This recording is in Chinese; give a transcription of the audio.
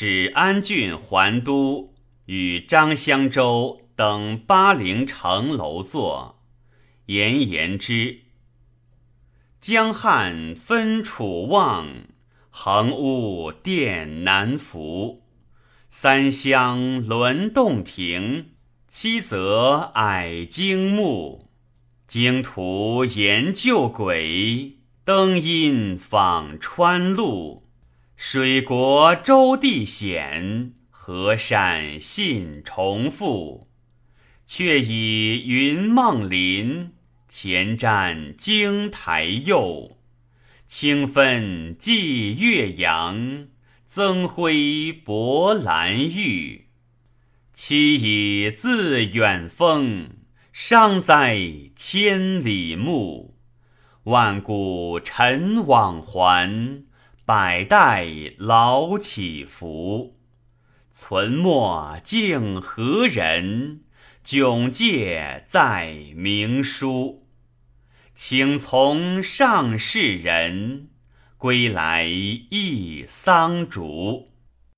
使安郡还都，与张襄州等八陵城楼作，言言之。江汉分楚望，横屋殿南浮。三湘轮洞庭，七泽矮荆木。经途沿旧轨，登阴访川路。水国周地险，河山信重复。却以云梦林，前瞻荆台右。清分寄岳阳，增辉博兰玉。期以自远峰，伤哉千里目。万古尘往还。百代劳起伏，存没竟何人？迥介在明书。请从上世人，归来忆桑竹。